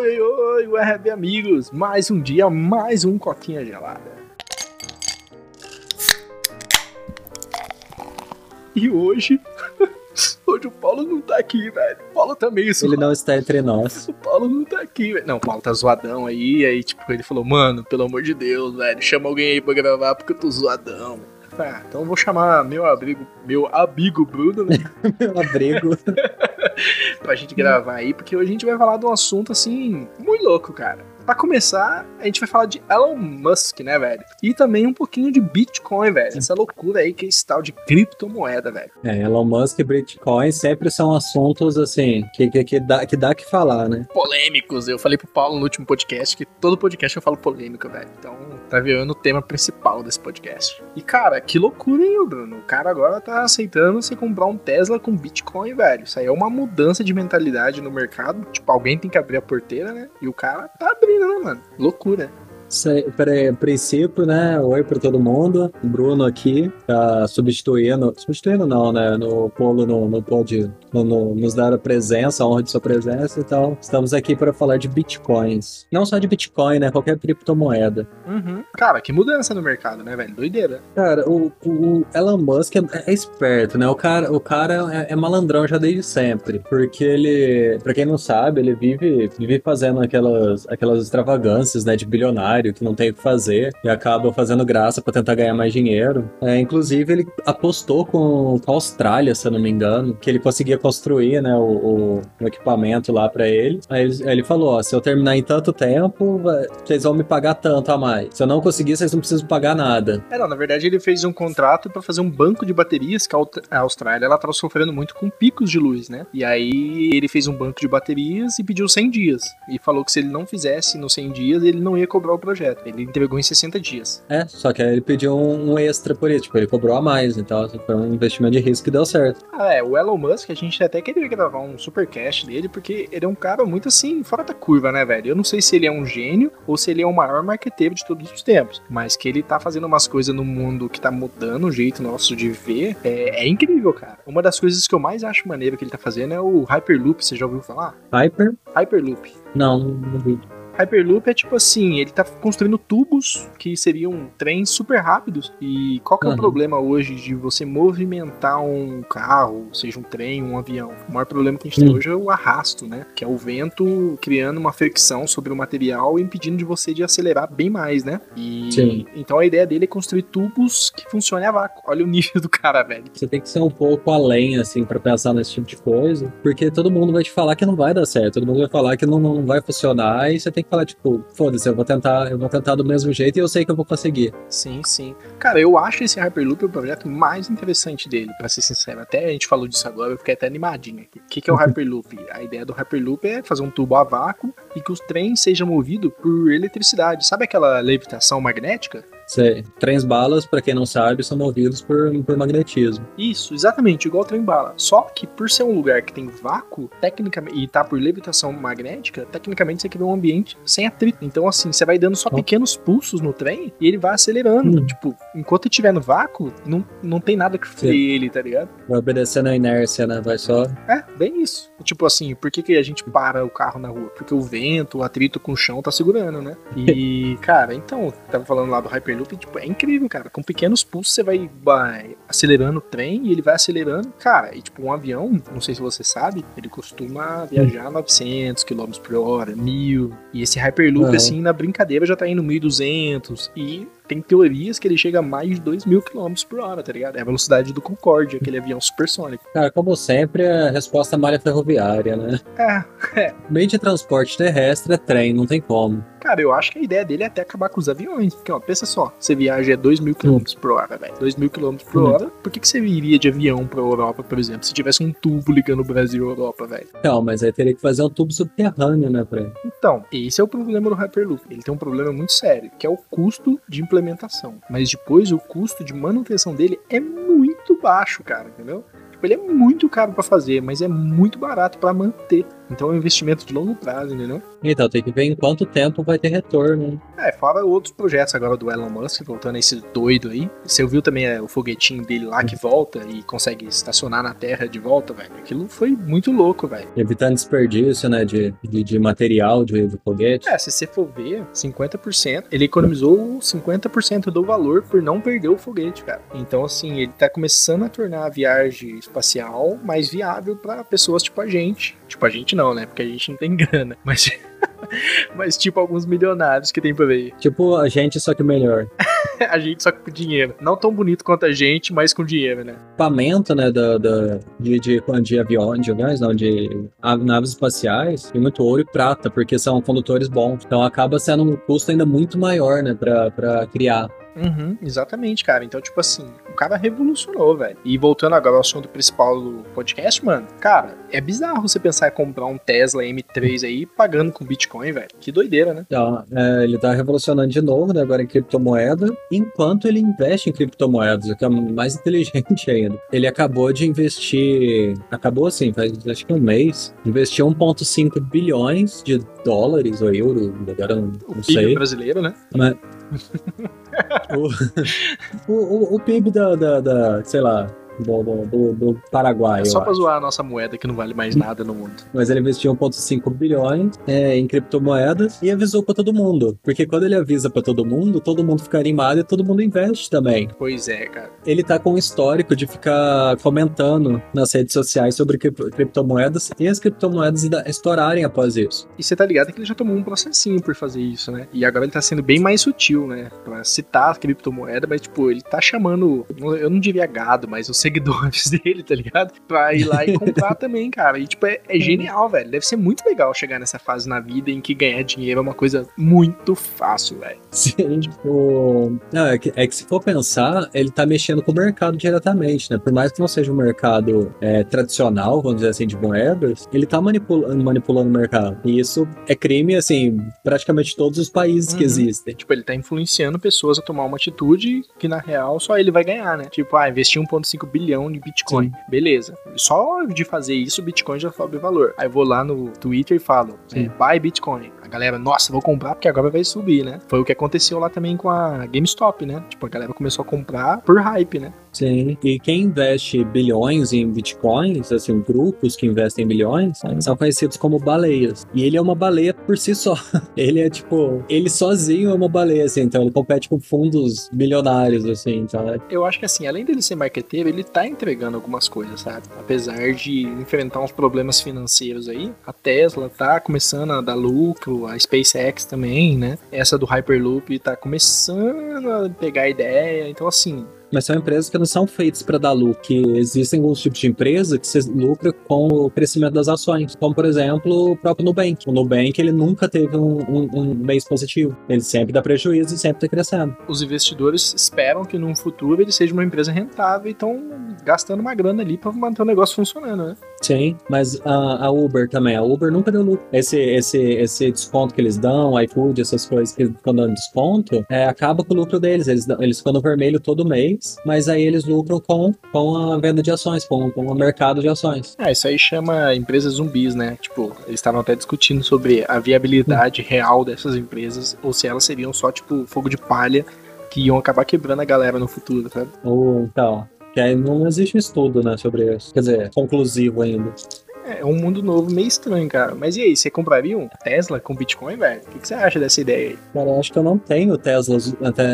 Oi, oi, web amigos! Mais um dia, mais um coquinha gelada. E hoje. Hoje o Paulo não tá aqui, velho. O Paulo também isso. Ele não está entre nós. O Paulo não tá aqui, velho. Não, o Paulo tá zoadão aí. Aí, tipo, ele falou, mano, pelo amor de Deus, velho, chama alguém aí pra gravar porque eu tô zoadão. Ah, então eu vou chamar meu abrigo, meu amigo Bruno, né? meu abrigo. pra gente gravar aí, porque hoje a gente vai falar de um assunto assim, muito louco, cara. Pra começar, a gente vai falar de Elon Musk, né, velho? E também um pouquinho de Bitcoin, velho. Essa loucura aí que é esse tal de criptomoeda, velho. É, Elon Musk e Bitcoin sempre são assuntos, assim, que, que, que, dá, que dá que falar, né? Polêmicos. Eu falei pro Paulo no último podcast que todo podcast eu falo polêmico, velho. Então, tá virando o tema principal desse podcast. E, cara, que loucura, hein, Bruno? O cara agora tá aceitando você comprar um Tesla com Bitcoin, velho. Isso aí é uma mudança de mentalidade no mercado. Tipo, alguém tem que abrir a porteira, né? E o cara tá abrindo né, mano? Loucura. Para princípio, né? Oi para todo mundo. Bruno aqui, tá substituindo. Substituindo não, né? No Polo não, não pode no, no, nos dar a presença, a honra de sua presença e tal. Estamos aqui para falar de bitcoins. Não só de bitcoin, né? Qualquer criptomoeda. Uhum. Cara, que mudança no mercado, né, velho? Doideira. Cara, o, o Elon Musk é, é, esperto, né? O cara, o cara é, é, malandrão já desde sempre. Porque ele, pra quem não sabe, ele vive, vive fazendo aquelas, aquelas extravagâncias, né? De bilionário que não tem o que fazer e acaba fazendo graça para tentar ganhar mais dinheiro. É, inclusive, ele apostou com, a Austrália, se eu não me engano, que ele conseguia construir né, o, o, equipamento lá para ele. Aí ele, ele falou: ó, se eu terminar em tanto tempo, vocês vão me pagar tanto a mais. Se eu não conseguir, vocês não precisam pagar nada. É, não, na verdade, ele fez um contrato para fazer um banco de baterias que a Austrália ela tava sofrendo muito com picos de luz, né? E aí ele fez um banco de baterias e pediu 100 dias. E falou que se ele não fizesse nos 100 dias, ele não ia cobrar o projeto. Ele entregou em 60 dias. É, só que aí ele pediu um, um extra por isso, tipo, ele cobrou a mais, então foi um investimento de risco que deu certo. Ah, é, o Elon Musk, a gente até queria gravar um supercast dele, porque ele é um cara muito assim, fora da curva, né, velho? Eu não sei se ele é um gênio ou se ele é o maior marqueteiro de todos os tempos, mas que ele tá fazendo umas coisas no mundo que tá mudando o jeito nosso de ver, é, é incrível, cara. Uma das coisas que eu mais acho maneiro que ele tá fazendo é o Hyperloop, você já ouviu falar? Hyper? Hyperloop. Não, não vi. Hyperloop é tipo assim, ele tá construindo tubos que seriam trens super rápidos. E qual que é uhum. o problema hoje de você movimentar um carro, seja um trem, um avião? O maior problema que a gente uhum. tem hoje é o arrasto, né? Que é o vento criando uma fricção sobre o material e impedindo de você de acelerar bem mais, né? E Sim. então a ideia dele é construir tubos que funcionem a vácuo. Olha o nível do cara, velho. Você tem que ser um pouco além, assim, para pensar nesse tipo de coisa, porque todo mundo vai te falar que não vai dar certo, todo mundo vai falar que não, não vai funcionar e você tem que falar, tipo, foda-se, eu vou tentar, eu vou tentar do mesmo jeito e eu sei que eu vou conseguir. Sim, sim. Cara, eu acho esse Hyperloop o projeto mais interessante dele, para ser sincero. Até a gente falou disso agora, eu fiquei até animadinho aqui. O que, que é o Hyperloop? a ideia do Hyperloop é fazer um tubo a vácuo e que os trens sejam movidos por eletricidade. Sabe aquela levitação magnética? Sei. Trens balas, para quem não sabe, são movidos por, por magnetismo. Isso, exatamente, igual trem bala. Só que por ser um lugar que tem vácuo, tecnicamente, e tá por levitação magnética, tecnicamente você cria um ambiente sem atrito. Então, assim, você vai dando só pequenos pulsos no trem e ele vai acelerando. Hum. Tipo, enquanto ele estiver no vácuo, não, não tem nada que freie ele, tá ligado? Vai obedecendo a inércia, né? Vai só. É, bem isso. Tipo assim, por que, que a gente para o carro na rua? Porque o vento, o atrito com o chão tá segurando, né? E, cara, então, tava falando lá do Hyperloop Hyperloop, tipo, é incrível, cara. Com pequenos pulsos você vai, vai, acelerando o trem e ele vai acelerando. Cara, e tipo, um avião, não sei se você sabe, ele costuma viajar a 900 km por hora, 1000. E esse Hyperloop, uhum. assim, na brincadeira já tá indo 1200. E tem teorias que ele chega a mais de 2 mil km por hora, tá ligado? É a velocidade do Concorde, aquele avião supersônico. Cara, como sempre, a resposta é malha ferroviária, né? É, é. Meio de transporte terrestre é trem, não tem como. Cara, eu acho que a ideia dele é até acabar com os aviões. Porque, ó, pensa só, você viaja a 2 mil km por hora, velho. 2 mil km por hum. hora, por que, que você iria de avião pra Europa, por exemplo, se tivesse um tubo ligando o Brasil e Europa, velho? Não, mas aí teria que fazer um tubo subterrâneo, né, pra ele. Então, esse é o problema do Hyperloop. Ele tem um problema muito sério, que é o custo de implementação implementação. Mas depois o custo de manutenção dele é muito baixo, cara, entendeu? Tipo, ele é muito caro para fazer, mas é muito barato para manter. Então é um investimento de longo prazo, entendeu? Então, tem que ver em quanto tempo vai ter retorno. É, fora outros projetos agora do Elon Musk, voltando a esse doido aí. Você viu também é, o foguetinho dele lá que volta e consegue estacionar na Terra de volta, velho. Aquilo foi muito louco, velho. Evitando desperdício, né, de, de, de material de, de foguete. É, se você for ver, 50%, ele economizou 50% do valor por não perder o foguete, cara. Então, assim, ele tá começando a tornar a viagem espacial mais viável para pessoas tipo a gente. Tipo, a gente não, né? Porque a gente não tem grana. Mas. Mas, tipo, alguns milionários que tem por aí. Tipo, a gente, só que melhor. a gente só com dinheiro. Não tão bonito quanto a gente, mas com dinheiro, né? Equipamento, né, da, da, de, de, de aviões, de aviões, não, de naves espaciais, tem muito ouro e prata, porque são condutores bons. Então acaba sendo um custo ainda muito maior, né, pra, pra criar. Uhum, exatamente, cara. Então, tipo assim, o cara revolucionou, velho. E voltando agora ao assunto principal do podcast, mano, cara, é bizarro você pensar em comprar um Tesla M3 aí pagando com Bitcoin, velho. Que doideira, né? Então, é, ele tá revolucionando de novo, né, agora em criptomoeda, enquanto ele investe em criptomoedas, o que é mais inteligente ainda. Ele acabou de investir, acabou assim, faz acho que um mês, investiu 1,5 bilhões de dólares ou euros, agora não, não o sei. brasileiro, né? Mas, o, o, o, PIB da, da, da, sei lá, do, do, do Paraguai. É só pra zoar a nossa moeda que não vale mais nada no mundo. Mas ele investiu 1,5 bilhões é, em criptomoedas e avisou pra todo mundo. Porque quando ele avisa pra todo mundo, todo mundo fica animado e todo mundo investe também. Pois é, cara. Ele tá com um histórico de ficar comentando nas redes sociais sobre criptomoedas e as criptomoedas estourarem após isso. E você tá ligado que ele já tomou um processinho por fazer isso, né? E agora ele tá sendo bem mais sutil, né? Pra citar a criptomoeda, mas tipo, ele tá chamando, eu não diria gado, mas eu sei seguidores dele, tá ligado? Pra ir lá e comprar também, cara. E, tipo, é, é genial, velho. Deve ser muito legal chegar nessa fase na vida em que ganhar dinheiro é uma coisa muito fácil, velho. Sim, tipo. Não, é, que, é que se for pensar, ele tá mexendo com o mercado diretamente, né? Por mais que não seja um mercado é, tradicional, vamos dizer assim, de moedas, ele tá manipulando, manipulando o mercado. E isso é crime, assim, praticamente todos os países uhum. que existem. Tipo, ele tá influenciando pessoas a tomar uma atitude que, na real, só ele vai ganhar, né? Tipo, ah, investir 1,5 bilhão de Bitcoin. Sim. Beleza. Só de fazer isso, o Bitcoin já sobe valor. Aí eu vou lá no Twitter e falo, é, buy Bitcoin. A galera, nossa, vou comprar porque agora vai subir, né? Foi o que aconteceu lá também com a GameStop, né? Tipo, a galera começou a comprar por hype, né? Sim. E quem investe bilhões em bitcoins, assim, grupos que investem bilhões, são conhecidos como baleias. E ele é uma baleia por si só. Ele é tipo, ele sozinho é uma baleia, assim, então ele compete com fundos milionários, assim, então. É Eu acho que assim, além dele ser marqueteiro, ele tá entregando algumas coisas, sabe? Apesar de enfrentar uns problemas financeiros aí, a Tesla tá começando a dar lucro, a SpaceX também, né? Essa do Hyperloop tá começando a pegar ideia, então assim, mas são empresas que não são feitas para dar lucro. Existem alguns tipos de empresa que se lucra com o crescimento das ações. Como, por exemplo, o próprio Nubank. O Nubank, ele nunca teve um, um, um mês positivo. Ele sempre dá prejuízo e sempre está crescendo. Os investidores esperam que no futuro ele seja uma empresa rentável e estão gastando uma grana ali para manter o negócio funcionando, né? Sim, mas a, a, Uber também. A Uber nunca deu lucro. Esse, esse, esse desconto que eles dão, iFood, essas coisas que ficam dando desconto, é, acaba com o lucro deles. Eles, eles ficam no vermelho todo mês mas aí eles lucram com, com a venda de ações, com, com o mercado de ações. É, isso aí chama empresas zumbis, né? Tipo, eles estavam até discutindo sobre a viabilidade hum. real dessas empresas, ou se elas seriam só, tipo, fogo de palha que iam acabar quebrando a galera no futuro, sabe? Ou, então, que aí não existe estudo, né, sobre isso. Quer dizer, conclusivo ainda. É um mundo novo meio estranho, cara. Mas e aí, você compraria um Tesla com Bitcoin, velho? O que, que, você acha dessa ideia aí? Cara, eu acho que eu não tenho Tesla,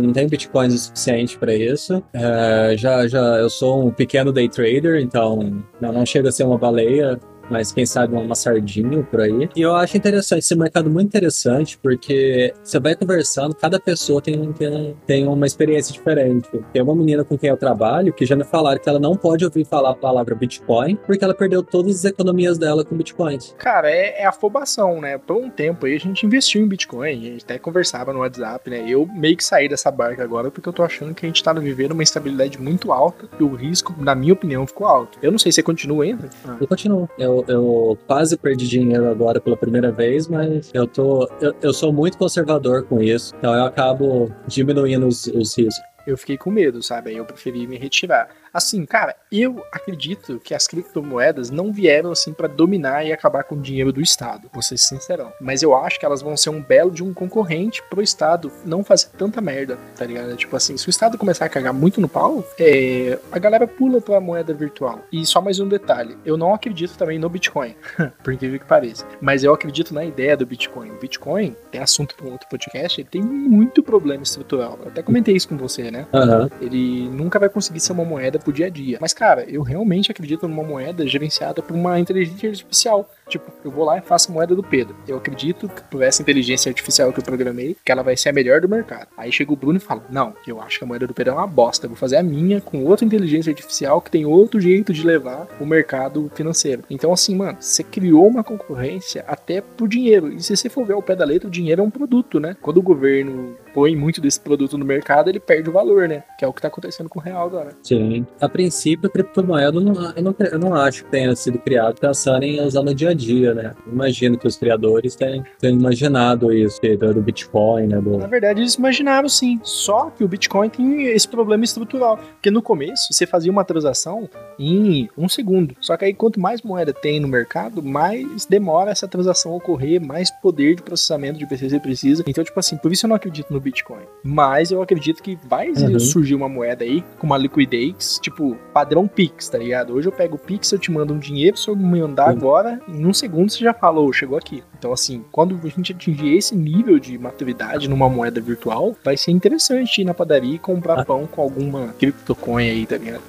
não tenho Bitcoins o suficiente para isso. É, já, já, eu sou um pequeno day trader, então não, não chega a ser uma baleia mas quem sabe uma sardinha por aí. E eu acho interessante, esse mercado muito interessante, porque você vai conversando, cada pessoa tem, tem, tem uma experiência diferente. Tem uma menina com quem eu trabalho que já me falaram que ela não pode ouvir falar a palavra Bitcoin, porque ela perdeu todas as economias dela com Bitcoins. Cara, é, é afobação, né? Por um tempo aí a gente investiu em Bitcoin, a gente até conversava no WhatsApp, né? Eu meio que saí dessa barca agora porque eu tô achando que a gente tá vivendo uma estabilidade muito alta e o risco, na minha opinião, ficou alto. Eu não sei se você continua ainda. Ah. Eu continuo. Eu, eu, quase perdi dinheiro agora pela primeira vez, mas eu tô. Eu, eu sou muito conservador com isso. Então eu acabo diminuindo os, os riscos eu fiquei com medo, sabe? Aí eu preferi me retirar. Assim, cara, eu acredito que as criptomoedas não vieram assim para dominar e acabar com o dinheiro do Estado, vou ser sincerão. Mas eu acho que elas vão ser um belo de um concorrente pro Estado não fazer tanta merda, tá ligado? Tipo assim, se o Estado começar a cagar muito no pau, é, a galera pula pra moeda virtual. E só mais um detalhe, eu não acredito também no Bitcoin, por incrível que pareça. Mas eu acredito na ideia do Bitcoin. O Bitcoin, tem assunto para um outro podcast, ele tem muito problema estrutural. Eu até comentei isso com você, né? Aham. Ele nunca vai conseguir ser uma moeda pro dia a dia. Mas, cara, eu realmente acredito numa moeda gerenciada por uma inteligência artificial. Tipo, eu vou lá e faço a moeda do Pedro. Eu acredito que por essa inteligência artificial que eu programei, que ela vai ser a melhor do mercado. Aí chega o Bruno e fala: Não, eu acho que a moeda do Pedro é uma bosta. Eu vou fazer a minha com outra inteligência artificial que tem outro jeito de levar o mercado financeiro. Então, assim, mano, você criou uma concorrência até pro dinheiro. E se você for ver ao pé da letra, o dinheiro é um produto, né? Quando o governo põe muito desse produto no mercado, ele perde o valor, né? Que é o que tá acontecendo com o real agora. Sim. A princípio, a criptomoeda eu não, eu não, eu não acho que tenha sido criado pensando em usar no dia a dia, né? Imagino que os criadores tenham, tenham imaginado isso, do Bitcoin, né? Do... Na verdade, eles imaginaram sim. Só que o Bitcoin tem esse problema estrutural. Porque no começo, você fazia uma transação em um segundo. Só que aí, quanto mais moeda tem no mercado, mais demora essa transação ocorrer, mais poder de processamento de PC você precisa. Então, tipo assim, por isso eu não acredito no Bitcoin. Mas eu acredito que vai Uhum. surgir uma moeda aí com uma liquidez, tipo, padrão Pix, tá ligado? Hoje eu pego o Pix, eu te mando um dinheiro, se eu me mandar Sim. agora, em um segundo você já falou, chegou aqui. Então, assim, quando a gente atingir esse nível de maturidade numa moeda virtual, vai ser interessante ir na padaria e comprar Ah. pão com alguma criptocoin aí, tá ligado?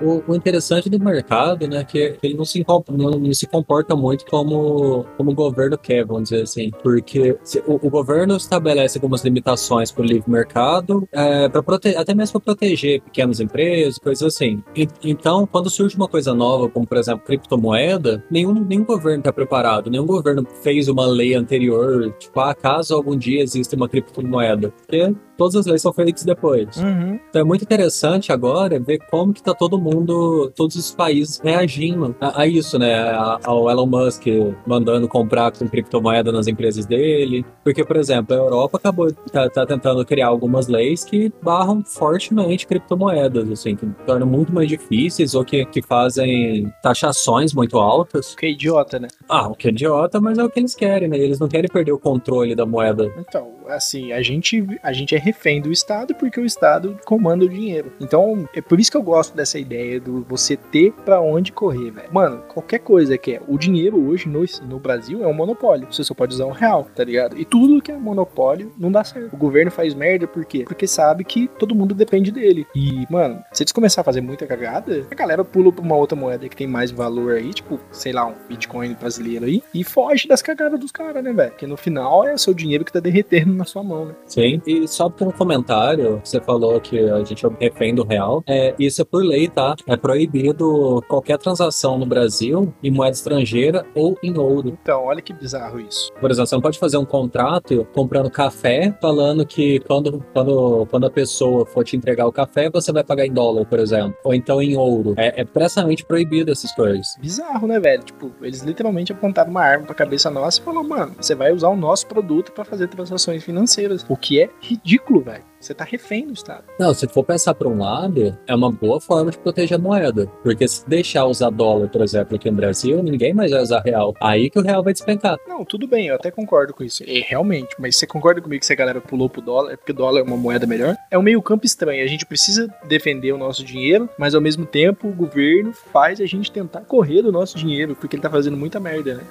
O, o interessante do mercado, né, que ele não se, não, não se comporta muito como, como o governo quer, vamos dizer assim, porque se- o, o governo estabelece algumas limitações para o livre mercado, é, pra prote- até mesmo para proteger pequenas empresas, coisas assim. E- então, quando surge uma coisa nova, como por exemplo criptomoeda, nenhum, nenhum governo está preparado, nenhum governo fez uma lei anterior, tipo, ah, caso algum dia exista uma criptomoeda, porque todas as leis são feitas depois. Uhum. Então é muito interessante agora ver como que tá todo mundo, todos os países reagindo a, a isso, né? A- ao Elon Musk mandando comprar com criptomoeda nas empresas dele. Porque, por exemplo, a Europa acabou tá, tá tentando criar algumas leis que barram fortemente criptomoedas, assim, que tornam muito mais difíceis ou que, que fazem taxações muito altas. Que idiota, né? Ah, o que é idiota, mas é o que eles querem, né? Eles não querem perder o controle da moeda. Então, assim, a gente, a gente é refém do Estado porque o Estado comanda o dinheiro. Então, é por isso que eu gosto dessa ideia do você ter pra onde correr, velho. Mano, qualquer coisa que é. O dinheiro hoje no, no Brasil é um monopólio. Você só pode usar um real, tá ligado? E tudo que é monopólio não dá certo. O governo faz merda por quê? Porque sabe que todo mundo depende dele. E, mano, se eles começarem a fazer muita cagada, a galera pula pra uma outra moeda que tem mais valor aí, tipo, sei lá, um Bitcoin brasileiro aí, e foge das cagadas dos caras, né, velho? Porque no final é o seu dinheiro que tá derretendo na sua mão, né? Sim. E só por um comentário, você falou que a gente é refém do real. É, isso é por lei, tá? É proibido qualquer transação no Brasil em moeda estrangeira ou em ouro. Então, olha que bizarro isso. Por exemplo, você não pode fazer um contrato comprando café, falando que quando, quando, quando a pessoa for te entregar o café, você vai pagar em dólar, por exemplo. Ou então em ouro. É, é expressamente proibido essas coisas. Bizarro, né, velho? Tipo, eles literalmente apontaram uma arma pra cabeça nossa e falaram, mano, você vai usar o nosso produto pra fazer transações financeiras. O que é ridículo, velho. Você tá refém do Estado. Não, se for pensar por um lado, é uma boa forma de proteger a moeda. Porque se deixar usar dólar, por exemplo, aqui no Brasil, ninguém mais vai usar real. Aí que o real vai despencar. Não, tudo bem, eu até concordo com isso. É, realmente, mas você concorda comigo que se a galera pulou pro dólar, é porque dólar é uma moeda melhor? É um meio campo estranho. A gente precisa defender o nosso dinheiro, mas ao mesmo tempo o governo faz a gente tentar correr do nosso dinheiro, porque ele tá fazendo muita merda, né?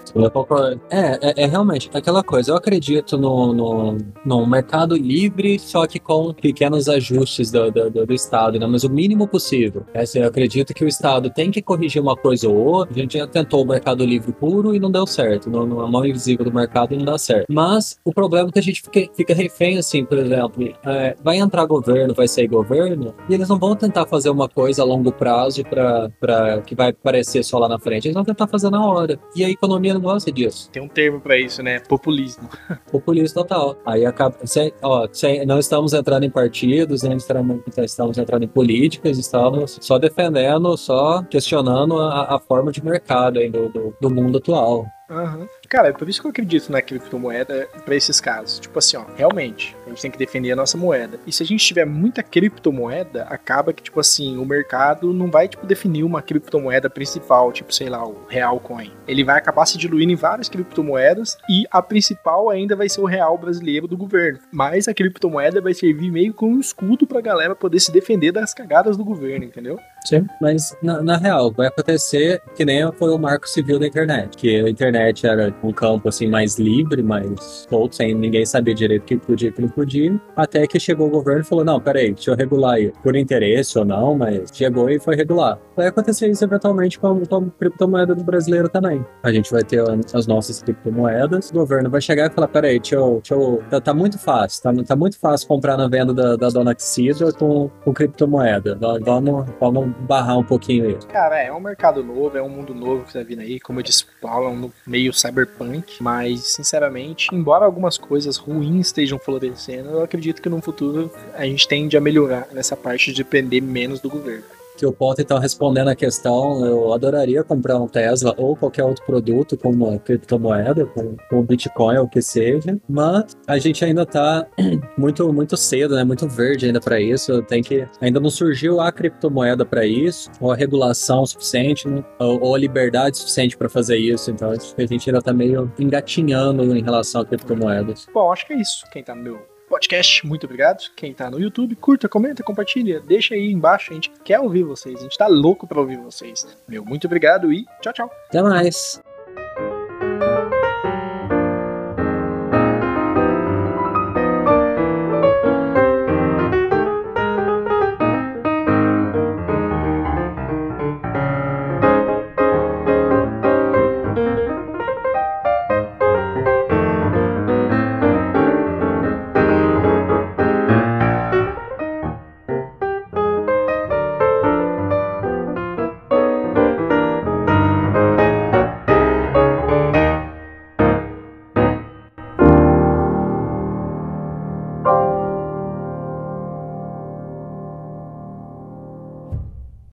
É, é, é realmente aquela coisa. Eu acredito no, no, no mercado livre, só que com pequenos ajustes do, do, do- do Estado, né? mas o mínimo possível. É, assim, eu acredito que o Estado tem que corrigir uma coisa ou outra. A gente já tentou o mercado livre puro e não deu certo. No, no, a mão invisível do mercado não dá certo. Mas o problema é que a gente fica, fica refém, assim, por exemplo, é, vai entrar governo, vai sair governo, e eles não vão tentar fazer uma coisa a longo prazo para que vai aparecer só lá na frente. Eles vão tentar fazer na hora. E a economia não gosta disso. Tem um termo pra isso, né? Populismo. Populismo total. Aí acaba. Sem, ó, não estamos entrando em partidos, nem estamos, estamos entrando em políticas, estamos só defendendo, só questionando a, a forma de mercado do, do, do mundo atual. Uhum. Cara, é por isso que eu acredito na criptomoeda para esses casos. Tipo assim, ó, realmente, a gente tem que defender a nossa moeda. E se a gente tiver muita criptomoeda, acaba que, tipo assim, o mercado não vai, tipo, definir uma criptomoeda principal, tipo, sei lá, o Real Coin. Ele vai acabar se diluindo em várias criptomoedas e a principal ainda vai ser o real brasileiro do governo. Mas a criptomoeda vai servir meio como um escudo pra galera poder se defender das cagadas do governo, entendeu? Sim. Mas, na, na real, vai acontecer que nem foi o marco civil da internet, que a internet era um campo, assim, mais livre, mais solto, sem ninguém saber direito o que podia e o que não podia, até que chegou o governo e falou, não, peraí, deixa eu regular aí, por interesse ou não, mas chegou e foi regular. Vai acontecer isso eventualmente com, com a criptomoeda do brasileiro também. A gente vai ter as nossas criptomoedas, o governo vai chegar e falar, peraí, deixa eu, deixa eu tá, tá, muito fácil, tá, tá muito fácil comprar na venda da, da dona Xidra com, com criptomoeda. Vamos, vamos barrar um pouquinho aí. Cara, é um mercado novo, é um mundo novo que tá vindo aí. Como eu disse, Paulo, é um meio cyberpunk. Mas, sinceramente, embora algumas coisas ruins estejam florescendo, eu acredito que no futuro a gente tende a melhorar nessa parte de depender menos do governo que o Ponto então respondendo a questão, eu adoraria comprar um Tesla ou qualquer outro produto como uma criptomoeda, como, como Bitcoin ou o que seja, mas a gente ainda está muito muito cedo, né, muito verde ainda para isso, tem que ainda não surgiu a criptomoeda para isso, ou a regulação suficiente, né, ou, ou, a liberdade suficiente para fazer isso, então a gente ainda está meio engatinhando em relação a criptomoedas. Bom, acho que é isso. Quem está no meu podcast. Muito obrigado. Quem tá no YouTube, curta, comenta, compartilha, deixa aí embaixo. A gente quer ouvir vocês, a gente tá louco pra ouvir vocês. Meu, muito obrigado e tchau, tchau. Até mais.